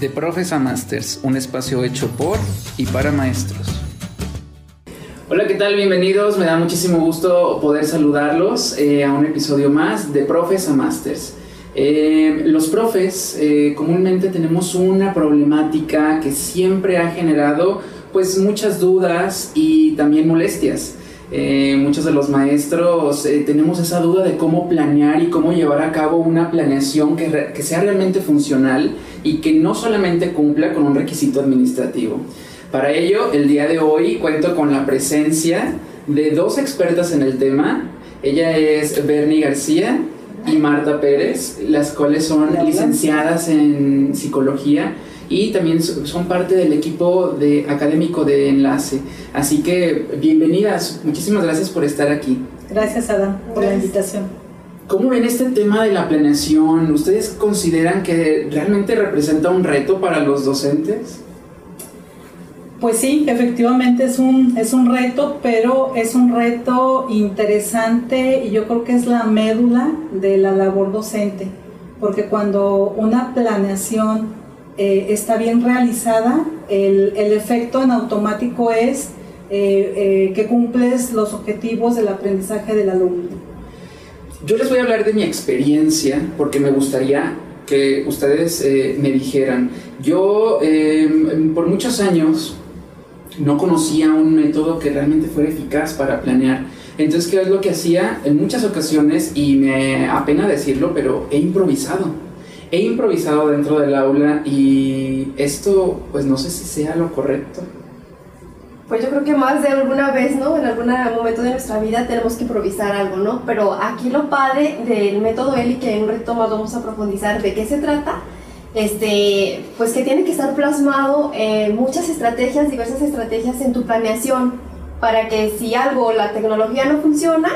De Profes a Masters, un espacio hecho por y para maestros. Hola, ¿qué tal? Bienvenidos. Me da muchísimo gusto poder saludarlos eh, a un episodio más de Profes a Masters. Eh, los profes eh, comúnmente tenemos una problemática que siempre ha generado pues muchas dudas y también molestias. Muchos de los maestros tenemos esa duda de cómo planear y cómo llevar a cabo una planeación que, que sea realmente funcional y que no solamente cumpla con un requisito administrativo. Para ello, el día de hoy cuento con la presencia de dos expertas en el tema. Ella es Bernie García y Marta Pérez, las cuales son licenciadas en psicología y también son parte del equipo de académico de enlace. Así que bienvenidas, muchísimas gracias por estar aquí. Gracias Adam por la invitación. ¿Cómo ven este tema de la planeación? ¿Ustedes consideran que realmente representa un reto para los docentes? Pues sí, efectivamente es un, es un reto, pero es un reto interesante y yo creo que es la médula de la labor docente, porque cuando una planeación eh, está bien realizada, el, efecto en automático es eh, eh, que cumples los objetivos del aprendizaje del alumno. Yo les voy a hablar de mi experiencia porque me gustaría que ustedes me dijeran. Yo por muchos años no conocía un método que realmente fuera eficaz para planear. Entonces, ¿qué es lo que hacía? En muchas ocasiones, y me apena decirlo, pero he improvisado. He improvisado dentro del aula y esto, pues no sé si sea lo correcto. Pues yo creo que más de alguna vez, ¿no? En algún momento de nuestra vida tenemos que improvisar algo, ¿no? Pero aquí lo padre del método ELI, que en un reto más vamos a profundizar de qué se trata, este, pues que tiene que estar plasmado en muchas estrategias, diversas estrategias en tu planeación, para que si algo, la tecnología no funciona,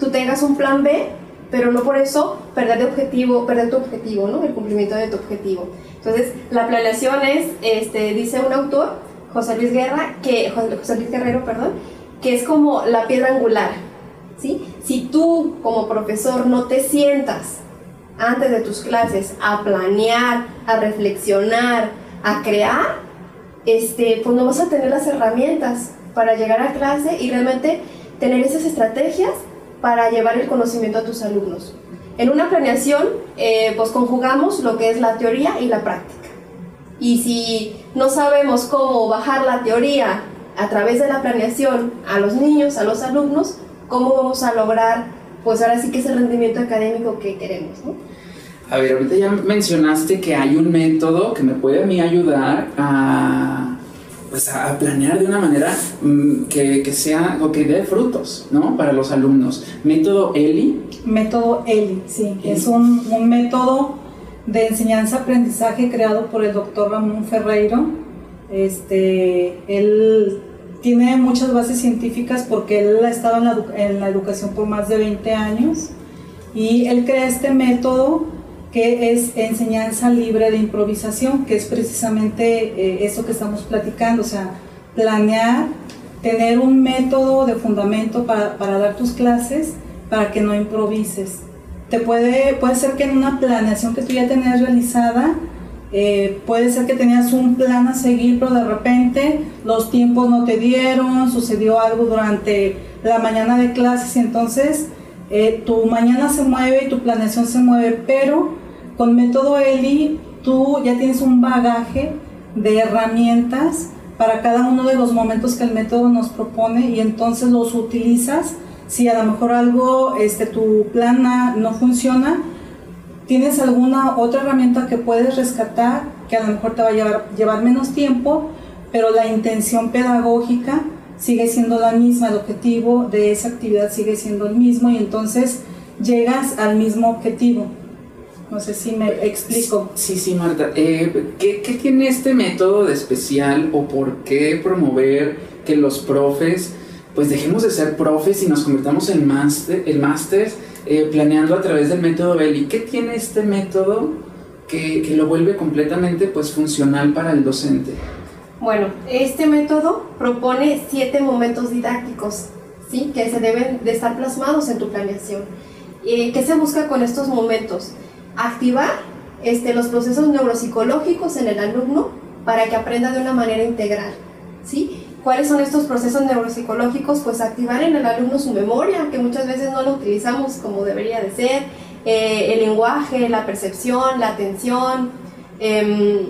tú tengas un plan B, pero no por eso perder de objetivo, perder tu objetivo, ¿no? El cumplimiento de tu objetivo. Entonces, la planeación es, este, dice un autor, José Luis Guerra, que, José Luis Guerrero, perdón, que es como la piedra angular, ¿sí? Si tú como profesor no te sientas antes de tus clases a planear, a reflexionar, a crear, este, pues no vas a tener las herramientas para llegar a clase y realmente tener esas estrategias para llevar el conocimiento a tus alumnos. En una planeación, eh, pues conjugamos lo que es la teoría y la práctica. Y si no sabemos cómo bajar la teoría a través de la planeación a los niños, a los alumnos, ¿cómo vamos a lograr, pues ahora sí que es el rendimiento académico que queremos? ¿no? A ver, ahorita ya mencionaste que hay un método que me puede ayudar a, pues a planear de una manera mm, que, que, sea o que dé frutos, ¿no? Para los alumnos. ¿Método ELI? Método ELI, sí. Es un, un método de enseñanza-aprendizaje creado por el doctor Ramón Ferreiro. Este, él tiene muchas bases científicas porque él ha estado en la, en la educación por más de 20 años y él crea este método que es enseñanza libre de improvisación, que es precisamente eh, eso que estamos platicando, o sea, planear, tener un método de fundamento para, para, dar tus clases para que no improvises. Te puede, puede ser que en una planeación que tú ya tenías realizada, eh, puede ser que tenías un plan a seguir, pero de repente los tiempos no te dieron, sucedió algo durante la mañana de clases y entonces eh, tu mañana se mueve y tu planeación se mueve, pero con método ELI tú ya tienes un bagaje de herramientas para cada uno de los momentos que el método nos propone y entonces los utilizas. Si a lo mejor algo, este, tu plan no funciona, tienes alguna otra herramienta que puedes rescatar que a lo mejor te va a llevar, llevar menos tiempo, pero la intención pedagógica sigue siendo la misma, el objetivo de esa actividad sigue siendo el mismo y entonces llegas al mismo objetivo. No sé si me explico. Sí, sí, Marta. Eh, ¿qué, ¿qué, tiene este método de especial o por qué promover que los profes, pues dejemos de ser profes y nos convirtamos en máster, el máster eh, planeando a través del método Belli? ¿Qué tiene este método que, que lo vuelve completamente pues funcional para el docente? Bueno, este método propone siete momentos didácticos, ¿sí? Que se deben de estar plasmados en tu planeación. Eh, ¿Qué se busca con estos momentos? Activar este, los procesos neuropsicológicos en el alumno para que aprenda de una manera integral. ¿sí? ¿Cuáles son estos procesos neuropsicológicos? Pues activar en el alumno su memoria, que muchas veces no lo utilizamos como debería de ser, eh, el lenguaje, la percepción, la atención, em,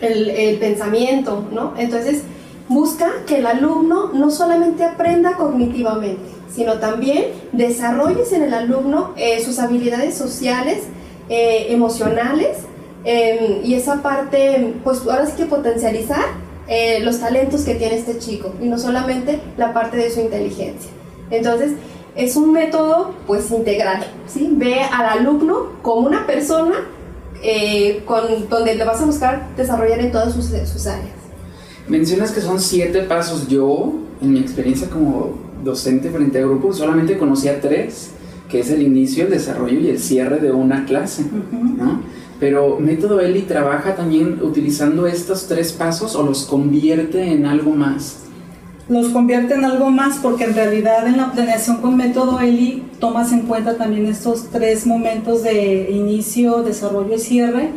el, pensamiento, ¿no? Entonces, busca que el alumno no solamente aprenda cognitivamente, sino también desarrolles en el alumno eh, sus habilidades sociales, eh, emocionales, em, y esa parte, pues ahora sí que potencializar eh, los talentos que tiene este chico, y no solamente la parte de su inteligencia. Entonces, es un método pues integral, ¿sí? Ve al alumno como una persona con, donde le vas a buscar desarrollar en todas sus, sus áreas. Mencionas que son siete pasos. Yo, en mi experiencia como docente frente a grupos, solamente conocía tres, que es el inicio, el desarrollo y el cierre de una clase. ¿no? Pero Método Eli trabaja también utilizando estos tres pasos o los convierte en algo más. Los convierte en algo más porque en realidad en la planeación con Método Eli tomas en cuenta también estos tres momentos de inicio, desarrollo y cierre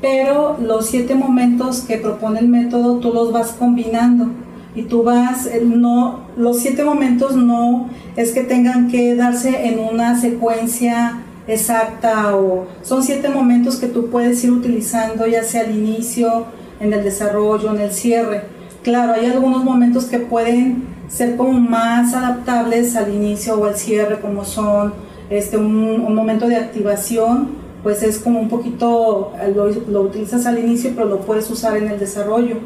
pero los siete momentos que propone el método tú los vas combinando y tú vas, eh, no, los siete momentos no es que tengan que darse en una secuencia exacta o son siete momentos que tú puedes ir utilizando ya sea al inicio, en el desarrollo, en el cierre. Claro, hay algunos momentos que pueden ser como más adaptables al inicio o al cierre, como son este, un, momento de activación pues es como un poquito, lo, utilizas al inicio, pero lo puedes usar en el desarrollo.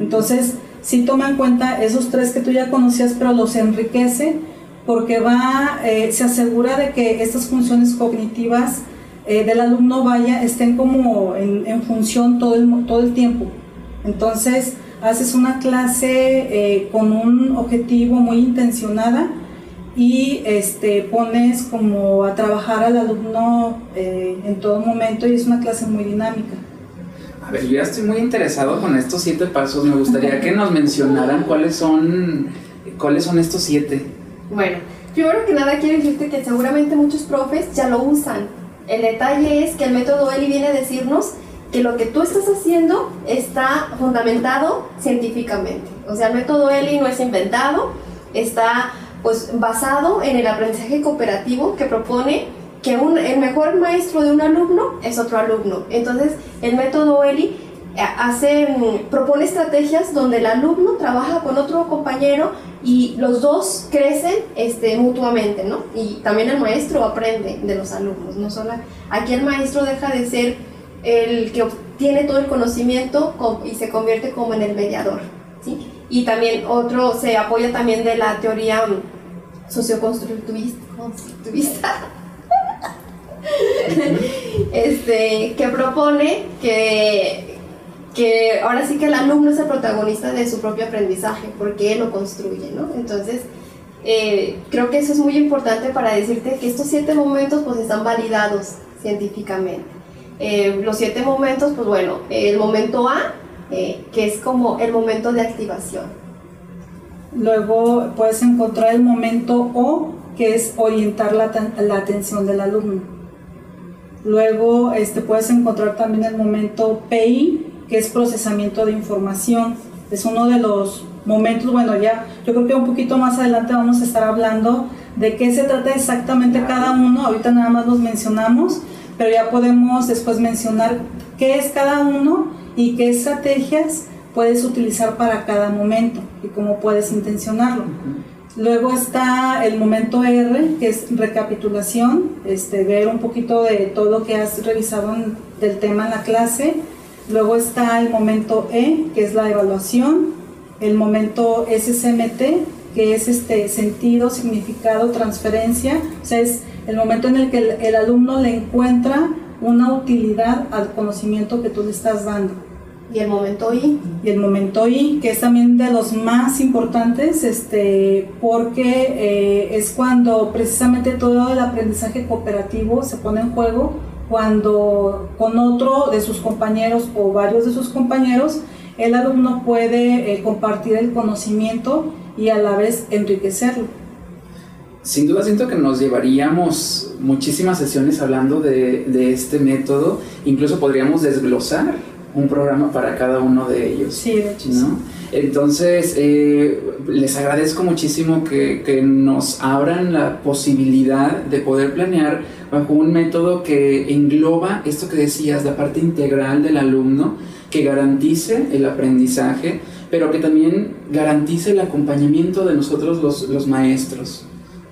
Entonces, sí toma en cuenta esos tres que tú ya conocías, pero los enriquece porque va, eh, se asegura de que estas funciones cognitivas eh, del alumno vaya, estén como en, en, función todo el, todo el tiempo. Entonces, haces una clase eh, con un objetivo muy intencionada y este, pones como a trabajar al alumno en todo momento y es una clase muy dinámica. A ver, yo ya estoy muy interesado con estos siete pasos. Me gustaría que nos mencionaran cuáles son, cuáles son estos siete. Bueno, primero que nada quiero decirte que seguramente muchos profes ya lo usan. El detalle es que el método Eli viene a decirnos que lo que tú estás haciendo está fundamentado científicamente. O sea, el método Eli no es inventado, está pues basado en el aprendizaje cooperativo que propone que un, el mejor maestro de un alumno es otro alumno. Entonces, el método ELI eh, hace, mm, propone estrategias donde el alumno trabaja con otro compañero y los dos crecen este, mutuamente, ¿no? Y también el maestro aprende de los alumnos, no solo aquí el maestro deja de ser el que obtiene todo el conocimiento y se convierte como en el mediador, ¿sí? y también otro se apoya también de la teoría socioconstructivista este, que propone que, que ahora sí que el alumno es el protagonista de su propio aprendizaje porque él lo construye, ¿no? Entonces, eh, creo que eso es muy importante para decirte que estos siete momentos pues están validados científicamente. Eh, los siete momentos, pues bueno, el momento A eh, que es como el momento de activación. Luego puedes encontrar el momento O, que es orientar la, la atención del alumno. Luego este, puedes encontrar también el momento PI, que es procesamiento de información. Es uno de los momentos, bueno, ya yo creo que un poquito más adelante vamos a estar hablando de qué se trata exactamente cada uno. Ahorita nada más los mencionamos, pero ya podemos después mencionar qué es cada uno y qué estrategias puedes utilizar para cada momento y cómo puedes intencionarlo. Luego está el momento R, que es recapitulación, este, ver un poquito de todo lo que has revisado del tema en la clase. Luego está el momento E, que es la evaluación. El momento SCMT, que es este sentido, significado, transferencia. O sea, es el momento en el que el, el alumno le encuentra una utilidad al conocimiento que tú le estás dando. Y el momento I. Y el momento I, que es también de los más importantes, este, porque eh, es cuando precisamente todo el aprendizaje cooperativo se pone en juego, cuando con otro de sus compañeros o varios de sus compañeros, el alumno puede eh, compartir el conocimiento y a la vez enriquecerlo. sin duda siento que nos llevaríamos muchísimas sesiones hablando de, de este método, incluso podríamos desglosar un programa para cada uno de ellos. Sí, de hecho. ¿no? Entonces, eh, les agradezco muchísimo que, que, nos abran la posibilidad de poder planear bajo un método que engloba esto que decías, la parte integral del alumno, que garantice el aprendizaje, pero que también garantice el acompañamiento de nosotros los, los maestros.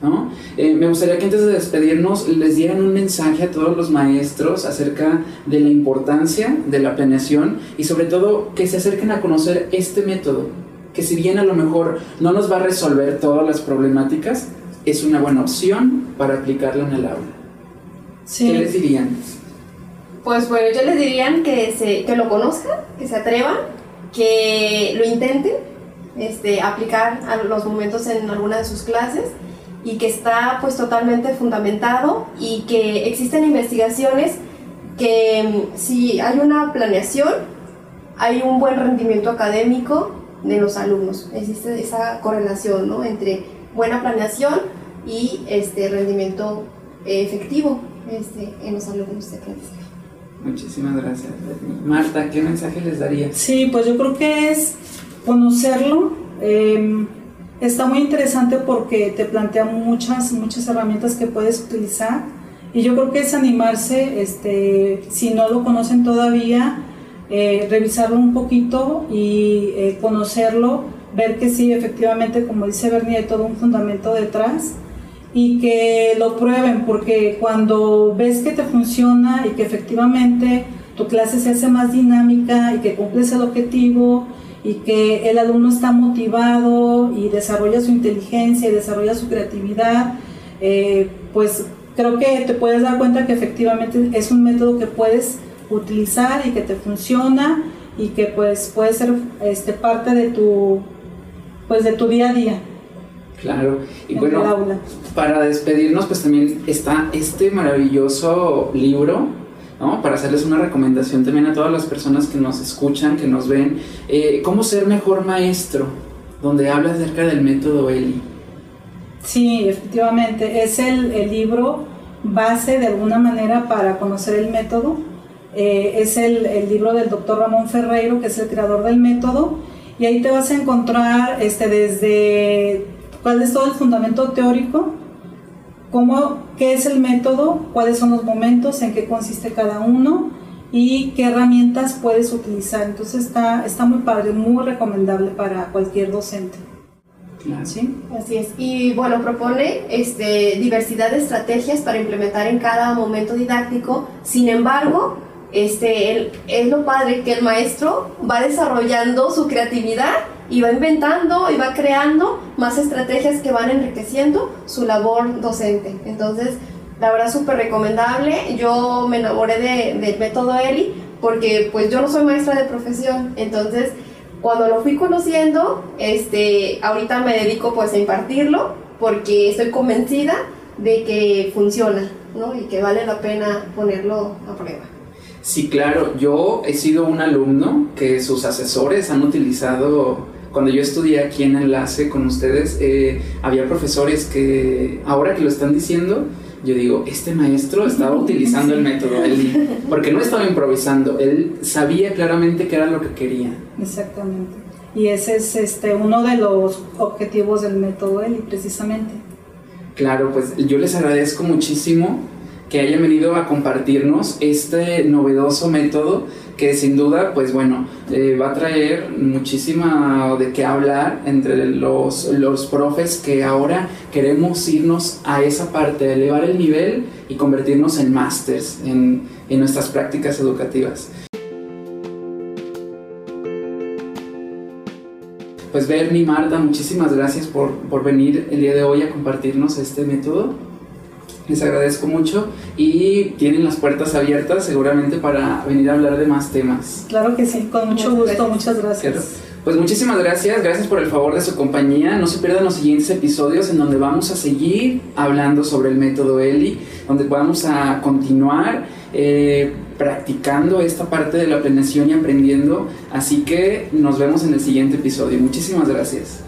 ¿No? Eh, me gustaría que antes de despedirnos les dieran un mensaje a todos los maestros acerca de la importancia de la planeación y sobre todo que se acerquen a conocer este método, que si bien a lo mejor no nos va a resolver todas las problemáticas, es una buena opción para aplicarlo en el aula. Sí. ¿Qué les dirían? Pues bueno, yo les dirían que, se, que lo conozcan, que se atrevan, que lo intenten, este, aplicar a los momentos en alguna de sus clases y que está pues totalmente fundamentado y que existen investigaciones que mm, si hay una planeación, hay un buen rendimiento académico de los alumnos. Existe esa correlación ¿no? entre buena planeación y este rendimiento efectivo este, en los alumnos de aprendizaje. Muchísimas gracias. Marta, ¿qué mensaje les daría? Sí, pues yo creo que es conocerlo. Eh, Está muy interesante porque te plantea muchas, muchas herramientas que puedes utilizar. Y yo creo que es animarse, este, si no lo conocen todavía, eh, revisarlo un poquito y eh, conocerlo, ver que sí, efectivamente, como dice Bernie, hay todo un fundamento detrás y que lo prueben porque cuando ves que te funciona y que efectivamente tu clase se hace más dinámica y que cumples el objetivo, y que el alumno está motivado y desarrolla su inteligencia y desarrolla su creatividad, eh, pues creo que te puedes dar cuenta que efectivamente es un método que puedes utilizar y que te funciona y que pues puede ser este, parte de tu, pues de tu día a día. Claro, y bueno, para despedirnos pues también está este maravilloso libro ¿no? Para hacerles una recomendación también a todas las personas que nos escuchan, que nos ven, eh, cómo ser mejor maestro, donde habla acerca del método Eli. Sí, efectivamente, es el, el libro base de alguna manera para conocer el método. Eh, es el, el, libro del doctor Ramón Ferreiro, que es el creador del método, y ahí te vas a encontrar este, desde cuál es todo el fundamento teórico, cómo, qué es el método, cuáles son los momentos, en qué consiste cada uno y qué herramientas puedes utilizar. Entonces está, está muy padre, muy recomendable para cualquier docente. ¿Sí? Así es. Y bueno, propone este, diversidad de estrategias para implementar en cada momento didáctico. Sin embargo, este, es lo padre que el maestro va desarrollando su creatividad y va inventando y va creando más estrategias que van enriqueciendo su labor docente. Entonces, la verdad súper recomendable. Yo me enamoré de, del método Eli porque pues yo no soy maestra de profesión, entonces cuando lo fui conociendo, este, ahorita me dedico pues a impartirlo porque estoy convencida de que funciona, ¿no? Y que vale la pena ponerlo a prueba. Sí, claro, yo he sido un alumno que sus asesores han utilizado cuando yo estudié aquí en Enlace con ustedes, eh, había profesores que ahora que lo están diciendo, yo digo, este maestro estaba utilizando el método él, porque no estaba improvisando, él sabía claramente qué era lo que quería. Exactamente. Y ese es este, uno de los objetivos del método Eli, precisamente. Claro, pues yo les agradezco muchísimo que hayan venido a compartirnos este novedoso método que sin duda, pues bueno, eh, va a traer muchísima de qué hablar entre los, los profes que ahora queremos irnos a esa parte, elevar el nivel y convertirnos en másters en, en nuestras prácticas educativas. Pues Bernie, Marta, muchísimas gracias por, por venir el día de hoy a compartirnos este método. Les agradezco mucho y tienen las puertas abiertas seguramente para venir a hablar de más temas. Claro que sí, con mucho gusto, muchas gracias. Pues muchísimas gracias, gracias por el favor de su compañía. No se pierdan los siguientes episodios en donde vamos a seguir hablando sobre el método ELI, donde vamos a continuar eh, practicando esta parte de la planeación y aprendiendo. Así que nos vemos en el siguiente episodio. Muchísimas gracias.